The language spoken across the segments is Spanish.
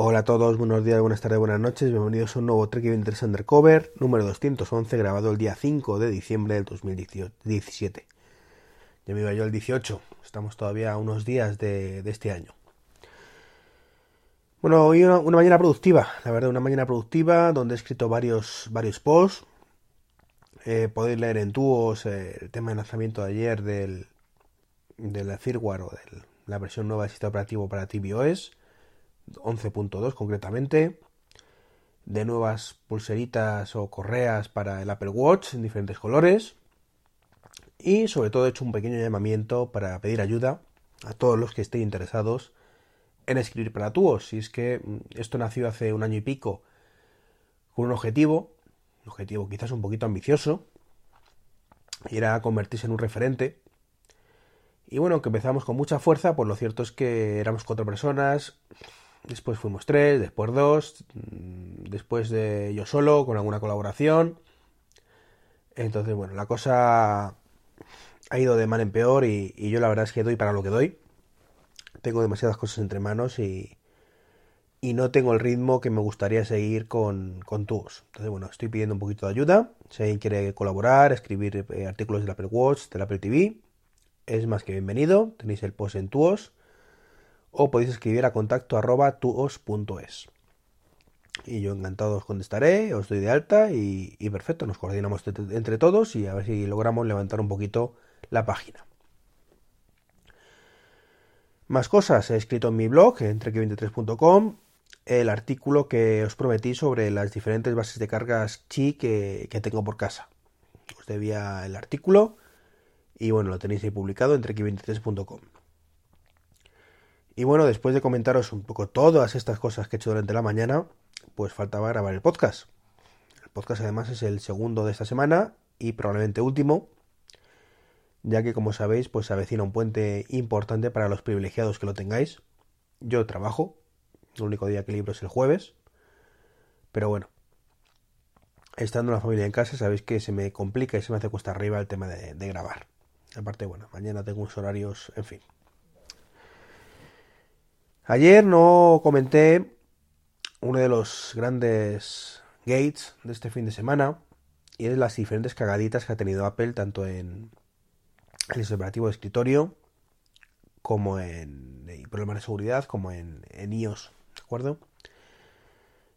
Hola a todos, buenos días, buenas tardes, buenas noches, bienvenidos a un nuevo Trek 23 Undercover, número 211, grabado el día 5 de diciembre del 2017. Ya me iba yo el 18, estamos todavía a unos días de, este año. Bueno, hoy una, mañana productiva, la verdad, una mañana productiva donde he escrito varios, varios posts. Eh, podéis leer en tuos eh, el tema de lanzamiento de ayer del, de la firmware o de la versión nueva del sistema operativo para tvOS 11.2 concretamente, de nuevas pulseritas o correas para el Apple Watch en diferentes colores y sobre todo he hecho un pequeño llamamiento para pedir ayuda a todos los que estén interesados en escribir para tuos. Si es que mm, esto nació hace un año y pico con un objetivo, un objetivo quizás un poquito ambicioso, y era convertirse en un referente. Y bueno, que empezamos con mucha fuerza, pues lo cierto es que éramos cuatro personas, después fuimos tres, después dos, mm, después de yo solo, con alguna colaboración. Entonces, bueno, la cosa ha ido de mal en peor y, yo la verdad es que doy para lo que doy. Tengo demasiadas cosas entre manos y, y no tengo el ritmo que me gustaría seguir con, con Entonces, bueno, estoy pidiendo un poquito de ayuda. Si alguien quiere colaborar, escribir eh, artículos del Apple Watch, del Apple TV, es más que bienvenido. Tenéis el post en Tuos o podéis escribir a contacto arroba tuos.es. Y yo encantado os contestaré, os doy de alta y, perfecto, nos coordinamos entre todos y a ver si logramos levantar un poquito la página. Más cosas, he escrito en mi blog, en 23com el artículo que os prometí sobre las diferentes bases de cargas chi que, tengo por casa. Os debía el artículo y bueno, lo tenéis ahí publicado en trek23.com. Y bueno, después de comentaros un poco todas estas cosas que he hecho durante la mañana, pues faltaba grabar el podcast. El podcast además es el segundo de esta semana y probablemente último, ya que como sabéis, pues se avecina un puente importante para los privilegiados que lo tengáis. Yo trabajo, el único día que libro es el jueves, pero bueno, estando la familia en casa, sabéis que se me complica y se me hace cuesta arriba el tema de, de grabar. Aparte, bueno, mañana tengo unos horarios, en fin, Ayer no comenté uno de los grandes gates de este fin de semana y es las diferentes cagaditas que ha tenido Apple tanto en el operativo de escritorio como en problemas de seguridad como en, iOS, ¿de acuerdo?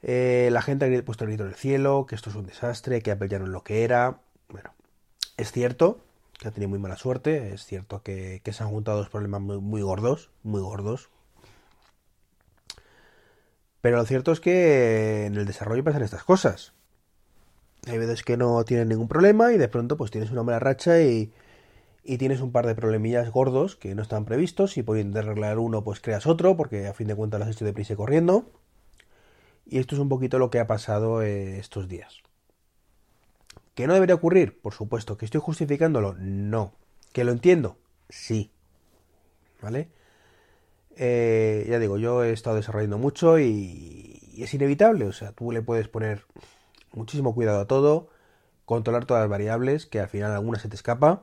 Eh, la gente ha puesto el grito en el cielo, que esto es un desastre, que Apple ya no es lo que era. Bueno, es cierto que ha tenido muy mala suerte, es cierto que, se han juntado dos problemas muy gordos, muy gordos, pero lo cierto es que en el desarrollo pasan estas cosas. Hay veces que no tienen ningún problema y de pronto pues tienes una mala racha y, tienes un par de problemillas gordos que no están previstos y por intentar arreglar uno pues creas otro porque a fin de cuentas lo has hecho deprisa y corriendo. Y esto es un poquito lo que ha pasado eh, estos días. ¿Que no debería ocurrir? Por supuesto. ¿Que estoy justificándolo? No. ¿Que lo entiendo? Sí. ¿Vale? Eh, ya digo, yo he estado desarrollando mucho y, es inevitable. O sea, tú le puedes poner muchísimo cuidado a todo, controlar todas las variables, que al final alguna se te escapa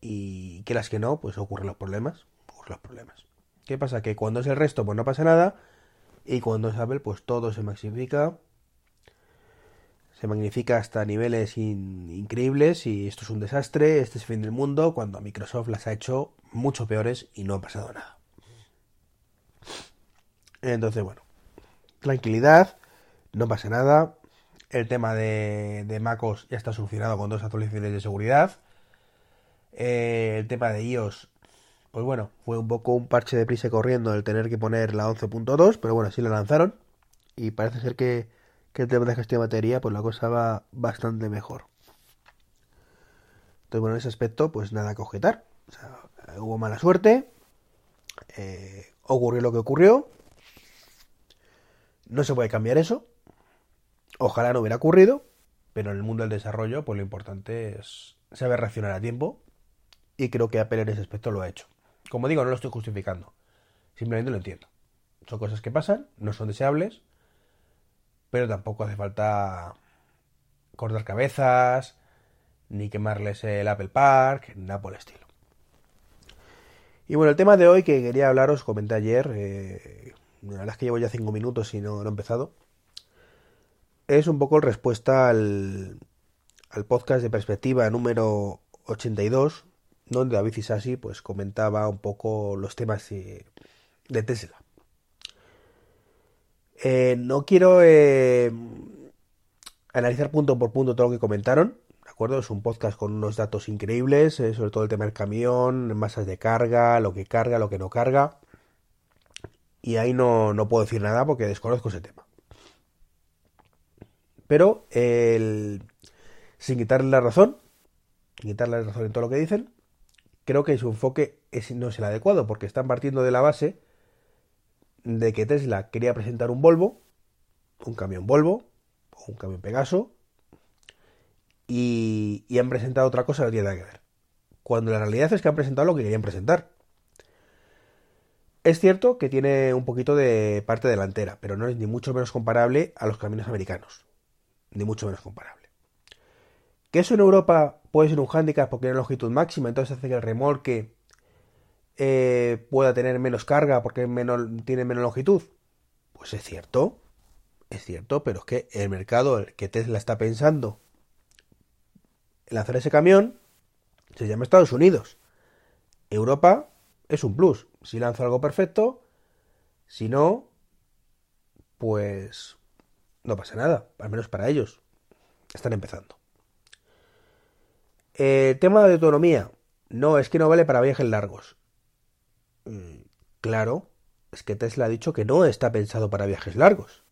y que las que no, pues ocurren los problemas. Los problemas. ¿Qué pasa? Que cuando es el resto, pues no pasa nada. Y cuando es Apple, pues todo se magnifica. Se magnifica hasta niveles increíbles y esto es un desastre, este es el fin del mundo, cuando Microsoft las ha hecho mucho peores y no ha pasado nada. Entonces, bueno, tranquilidad, no pasa nada. El tema de, de MacOS ya está solucionado con dos actualizaciones de seguridad. Eh, el tema de iOS, pues bueno, fue un poco un parche de prisa corriendo el tener que poner la 11.2, pero bueno, sí la lanzaron. Y parece ser que, que el tema de gestión de batería, pues la cosa va bastante mejor. Entonces, bueno, en ese aspecto, pues nada que objetar. O sea, hubo mala suerte. Eh, ocurrió lo que ocurrió. No se puede cambiar eso. Ojalá no hubiera ocurrido, pero en el mundo del desarrollo, pues lo importante es saber reaccionar a tiempo. Y creo que Apple en ese aspecto lo ha hecho. Como digo, no lo estoy justificando. Simplemente lo entiendo. Son cosas que pasan, no son deseables, pero tampoco hace falta cortar cabezas, ni quemarles el Apple Park, nada por el estilo. Y bueno, el tema de hoy que quería hablaros, comenté ayer, eh, la verdad es que llevo ya cinco minutos y no, lo he empezado, es un poco respuesta al, al podcast de perspectiva número 82, donde David Isasi pues comentaba un poco los temas de, Tesla. Eh, no quiero eh, analizar punto por punto todo lo que comentaron, ¿de acuerdo? Es un podcast con unos datos increíbles, eh, sobre todo el tema del camión, masas de carga, lo que carga, lo que no carga. Y ahí no, no puedo decir nada porque desconozco ese tema. Pero sin quitarle la razón, sin quitarle la razón en todo lo que dicen, creo que su enfoque no es el adecuado, porque están partiendo de la base de que Tesla quería presentar un Volvo, un camión Volvo, un camión Pegaso, y, han presentado otra cosa que no tiene nada que ver. Cuando la realidad es que han presentado lo que querían presentar. Es cierto que tiene un poquito de parte delantera, pero no es ni mucho menos comparable a los camiones americanos. Ni mucho menos comparable. Que eso en Europa puede ser un hándicap porque tiene longitud máxima, entonces hace que el remolque eh, pueda tener menos carga porque tiene menos longitud. Pues es cierto, es cierto, pero es que el mercado que Tesla está pensando en lanzar ese camión se llama Estados Unidos. Europa es un plus. Si lanza algo perfecto, si no, pues no pasa nada, al menos para ellos. Están empezando. Eh, tema de autonomía. No, es que no vale para viajes largos. Mm, claro, es que Tesla ha dicho que no está pensado para viajes largos.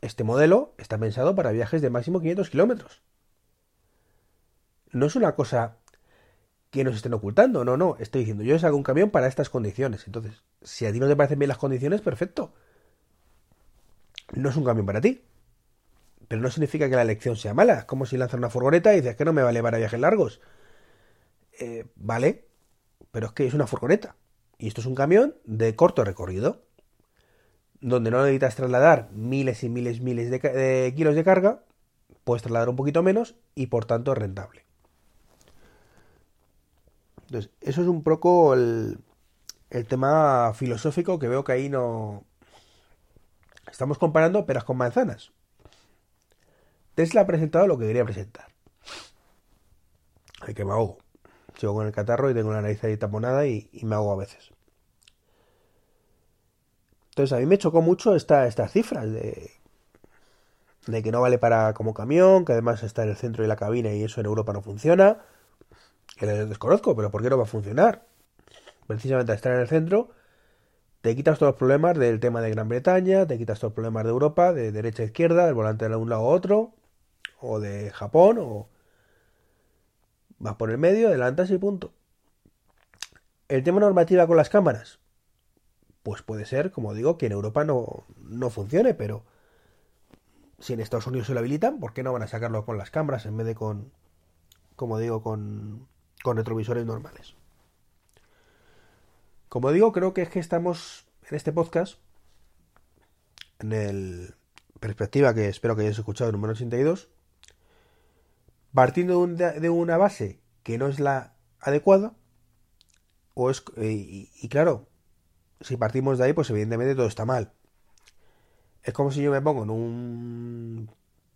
Este modelo está pensado para viajes de máximo 500 kilómetros. No es una cosa que nos estén ocultando, no, no. Estoy diciendo, yo hago un camión para estas condiciones. Entonces, si a ti no te parecen bien las condiciones, perfecto. No es un camión para ti pero no significa que la elección sea mala. Es como si lanzas una furgoneta y dices que no me vale para viajes largos. Eh, vale, pero es que es una furgoneta. Y esto es un camión de corto recorrido, donde no necesitas trasladar miles y miles y miles de, kilos de carga, puedes trasladar un poquito menos y por tanto es rentable. Entonces, eso es un poco el, el tema filosófico que veo que ahí no... Estamos comparando peras con manzanas. Tesla ha presentado lo que quería presentar. Ay, que me ahogo. Sigo con el catarro y tengo la nariz ahí taponada y, me hago a veces. Entonces a mí me chocó mucho esta, estas cifras de, de que no vale para como camión, que además está en el centro de la cabina y eso en Europa no funciona. Que les desconozco, pero ¿por qué no va a funcionar? Precisamente al estar en el centro, te quitas todos los problemas del tema de Gran Bretaña, te quitas todos los problemas de Europa, de derecha a izquierda, el volante de un lado a otro, o de Japón, o vas por el medio, adelantas y punto. El tema normativa con las cámaras, pues puede ser, como digo, que en Europa no, no funcione, pero si en Estados Unidos se lo habilitan, ¿por qué no van a sacarlo con las cámaras en vez de con, como digo, con, con retrovisores normales? Como digo, creo que es que estamos en este podcast, en el perspectiva que espero que hayáis escuchado, número 82, partiendo de una base que no es la adecuada, o es, y, claro, si partimos de ahí, pues evidentemente todo está mal. Es como si yo me pongo en un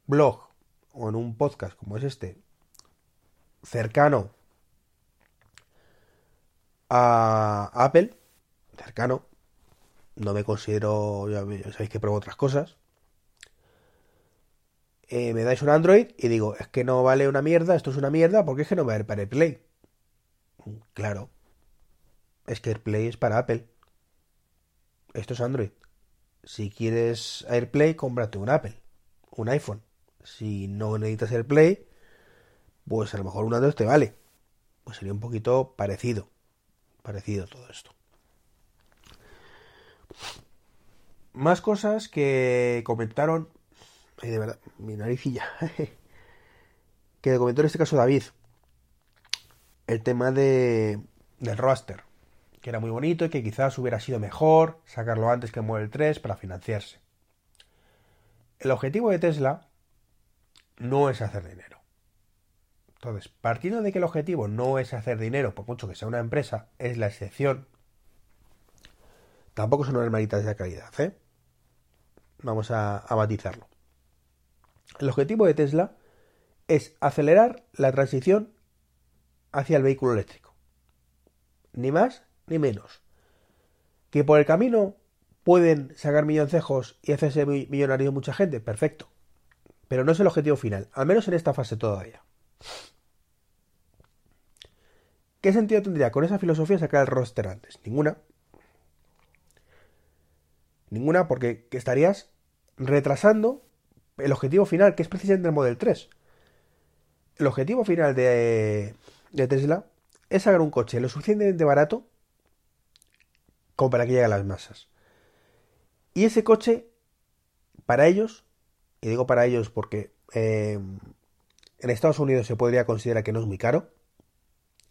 blog o en un podcast como es este, cercano a Apple, cercano, no me considero, ya sabéis que pruebo otras cosas, eh, me dais un Android y digo, es que no vale una mierda, esto es una mierda, porque es que no vale para AirPlay. Claro, es que AirPlay es para Apple. Esto es Android. Si quieres AirPlay, cómprate un Apple, un iPhone. Si no necesitas AirPlay, pues a lo mejor un Android te vale. Pues sería un poquito parecido. Parecido todo esto. Más cosas que comentaron de verdad, mi naricilla. que comentó en este caso David. El tema de, del roster. Que era muy bonito y que quizás hubiera sido mejor sacarlo antes que el Model 3 para financiarse. El objetivo de Tesla no es hacer dinero. Entonces, partiendo de que el objetivo no es hacer dinero, por mucho que sea una empresa, es la excepción. Tampoco son hermanitas de calidad, ¿eh? Vamos a, a matizarlo. El objetivo de Tesla es acelerar la transición hacia el vehículo eléctrico. Ni más ni menos. Que por el camino pueden sacar milloncejos y hacerse millonario mucha gente, perfecto. Pero no es el objetivo final, al menos en esta fase todavía. ¿Qué sentido tendría con esa filosofía sacar el roster antes? Ninguna. Ninguna porque estarías retrasando el objetivo final, que es precisamente el Model 3. El objetivo final de, de Tesla es sacar un coche lo suficientemente barato como para que llegue a las masas. Y ese coche, para ellos, y digo para ellos porque eh, en Estados Unidos se podría considerar que no es muy caro,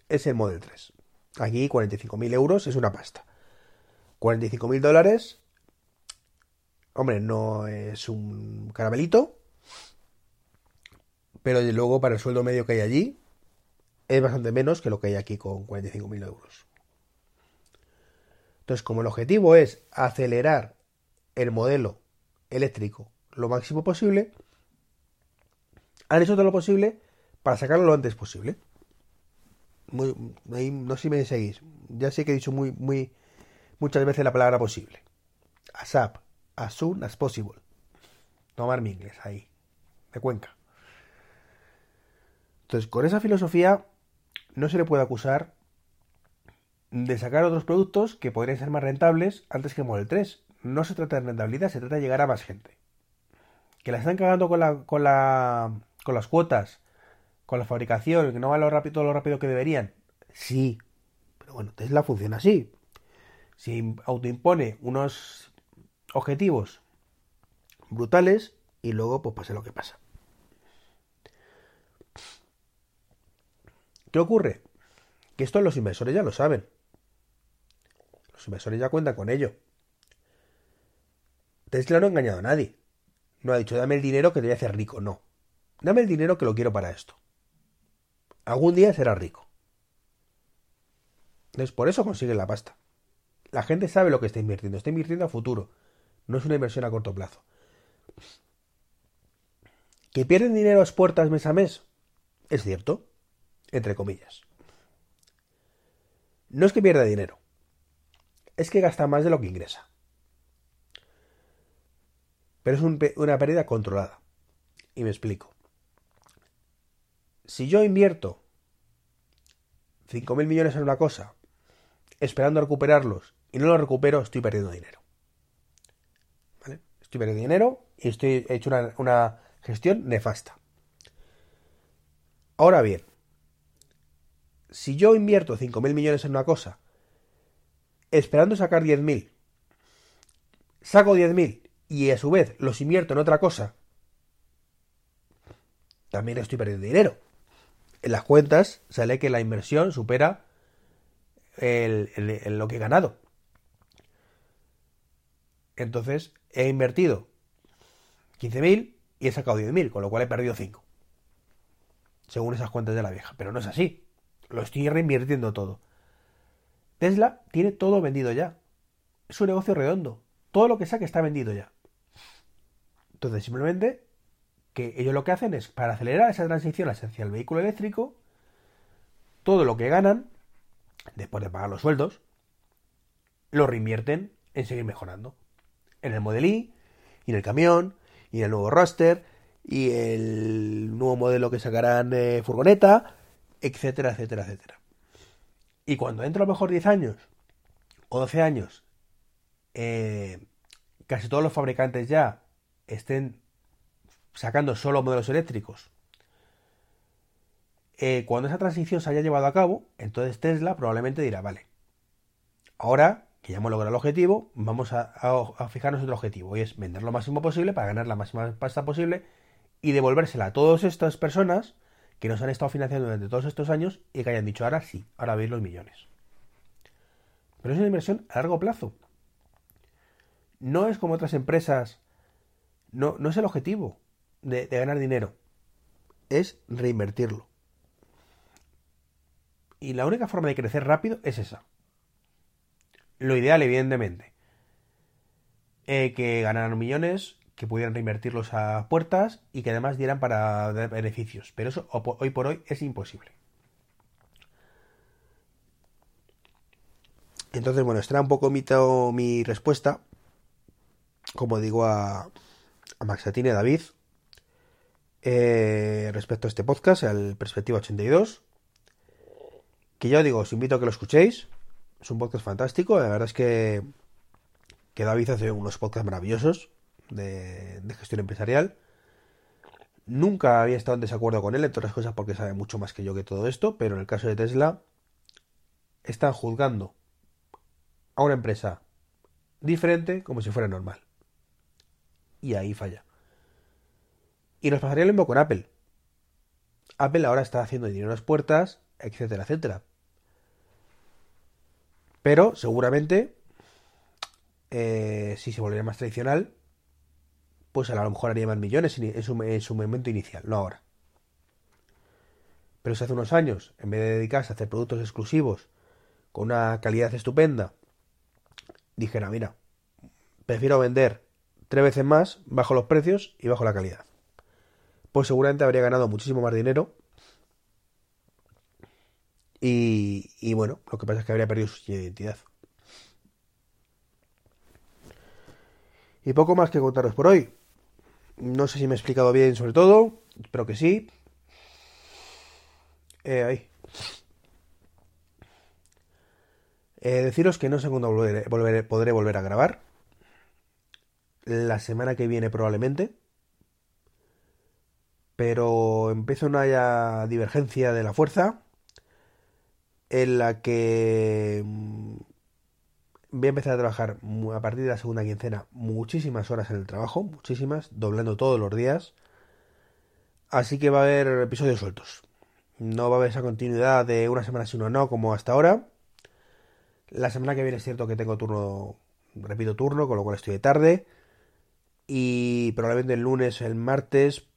es el Model 3. Aquí 45.000 euros es una pasta. 45.000 dólares, hombre, no es un caramelito, pero luego para el sueldo medio que hay allí es bastante menos que lo que hay aquí con 45.000 euros. Entonces, como el objetivo es acelerar el modelo eléctrico lo máximo posible, han hecho todo lo posible para sacarlo lo antes posible. No sé si me seguís. Ya sé que he dicho muy, muy, muchas veces la palabra posible. ASAP, as soon as possible. Tomar mi inglés ahí, de Cuenca. Entonces, con esa filosofía no se le puede acusar de sacar otros productos que podrían ser más rentables antes que Model 3 no se trata de rentabilidad, se trata de llegar a más gente. Que la están cagando con, la, con las cuotas, la fabricación, que no va lo rápido, lo rápido que deberían. Sí, pero bueno, Tesla funciona así. Si autoimpone unos objetivos brutales y luego pues pase lo que pasa. ¿Qué ocurre? Que esto los inversores ya lo saben. Los inversores ya cuentan con ello. Tesla no ha engañado a nadie. No ha dicho, dame el dinero que te voy a hacer rico. No. Dame el dinero que lo quiero para esto. Algún día será rico. Entonces, por eso consigue la pasta. La gente sabe lo que está invirtiendo. Está invirtiendo a futuro. No es una inversión a corto plazo. ¿Que pierden dinero a puertas mes a mes? Es cierto. Entre comillas. No es que pierda dinero. Es que gasta más de lo que ingresa pero es una pérdida controlada. Y me explico. Si yo invierto 5.000 millones en una cosa, esperando recuperarlos, y no los recupero, estoy perdiendo dinero. ¿Vale? Estoy perdiendo dinero y estoy he hecho una, una gestión nefasta. Ahora bien, si yo invierto 5.000 millones en una cosa, esperando sacar 10.000, saco 10.000 y a su vez los invierto en otra cosa, también estoy perdiendo dinero. En las cuentas sale que la inversión supera el, lo que he ganado. Entonces he invertido 15.000 y he sacado 10.000, con lo cual he perdido 5. Según esas cuentas de la vieja. Pero no es así. Lo estoy reinvirtiendo todo. Tesla tiene todo vendido ya. Es un negocio redondo. Todo lo que saque está vendido ya. Entonces, simplemente que ellos lo que hacen es, para acelerar esa transición hacia el vehículo eléctrico, todo lo que ganan, después de pagar los sueldos, lo reinvierten en seguir mejorando. En el Model I, y en el camión, y en el nuevo roster, y el nuevo modelo que sacarán de furgoneta, etcétera, etcétera, etcétera. Y cuando dentro a lo mejor 10 años o 12 años, eh, casi todos los fabricantes ya estén sacando solo modelos eléctricos, eh, cuando esa transición se haya llevado a cabo, entonces Tesla probablemente dirá, vale, ahora que ya hemos logrado el objetivo, vamos a, fijarnos otro objetivo, y es vender lo máximo posible para ganar la máxima pasta posible y devolvérsela a todas estas personas que nos han estado financiando durante todos estos años y que hayan dicho, ahora sí, ahora veis los millones. Pero es una inversión a largo plazo. No es como otras empresas no, no es el objetivo de, ganar dinero, es reinvertirlo. Y la única forma de crecer rápido es esa. Lo ideal, evidentemente, eh, que ganaran millones, que pudieran reinvertirlos a puertas y que además dieran para beneficios. Pero eso hoy por hoy es imposible. Entonces, bueno, esta un poco mi, mi respuesta, como digo, a, a Maxatine David eh, respecto a este podcast, al Perspectiva 82. Que ya digo, os invito a que lo escuchéis. Es un podcast fantástico. La verdad es que, que David hace unos podcasts maravillosos de, de gestión empresarial. Nunca había estado en desacuerdo con él, en todas las cosas, porque sabe mucho más que yo que todo esto. Pero en el caso de Tesla, están juzgando a una empresa diferente como si fuera normal. Y ahí falla. Y nos pasaría lo mismo con Apple. Apple ahora está haciendo dinero en las puertas, etcétera, etcétera. Pero seguramente, eh, si se volviera más tradicional, pues a lo mejor haría más millones en su, en su momento inicial, no ahora. Pero si hace unos años, en vez de dedicarse a hacer productos exclusivos con una calidad estupenda, dijera, mira, prefiero vender tres veces más, bajo los precios y bajo la calidad. Pues seguramente habría ganado muchísimo más dinero. Y, bueno, lo que pasa es que habría perdido su identidad. Y poco más que contaros por hoy. No sé si me he explicado bien sobre todo. Espero que sí. Eh, ahí. Eh, deciros que no sé cuándo podré volver a grabar. La semana que viene probablemente. Pero empieza una divergencia de la fuerza en la que mm, voy a empezar a trabajar a partir de la segunda quincena muchísimas horas en el trabajo, muchísimas, doblando todos los días. Así que va a haber episodios sueltos. No va a haber esa continuidad de una semana sí, una no, como hasta ahora. La semana que viene es cierto que tengo turno, repito turno, con lo cual estoy de tarde. Y probablemente el lunes, el martes,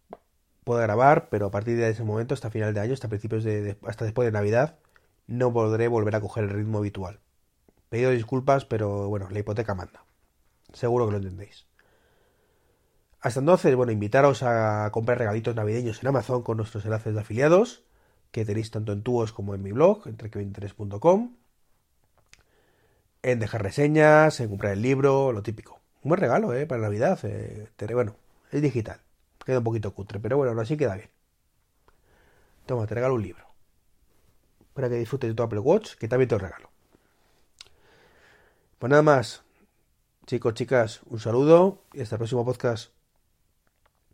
pueda grabar, pero a partir de ese momento, hasta final de año, hasta principios de, hasta después de Navidad, no podré volver a coger el ritmo habitual. Pedido disculpas, pero bueno, la hipoteca manda. Seguro que lo entendéis. Hasta entonces, bueno, invitaros a comprar regalitos navideños en Amazon con nuestros enlaces de afiliados, que tenéis tanto en tuos como en mi blog, entreque23.com en dejar reseñas, en comprar el libro, lo típico. Un buen regalo, ¿eh? Para Navidad. Eh, bueno, es digital. Queda un poquito cutre, pero bueno, así queda bien. Toma, te regalo un libro. Para que disfrutes de tu Apple Watch, que también te lo regalo. Pues nada más. Chicos, chicas, un saludo y hasta el próximo podcast.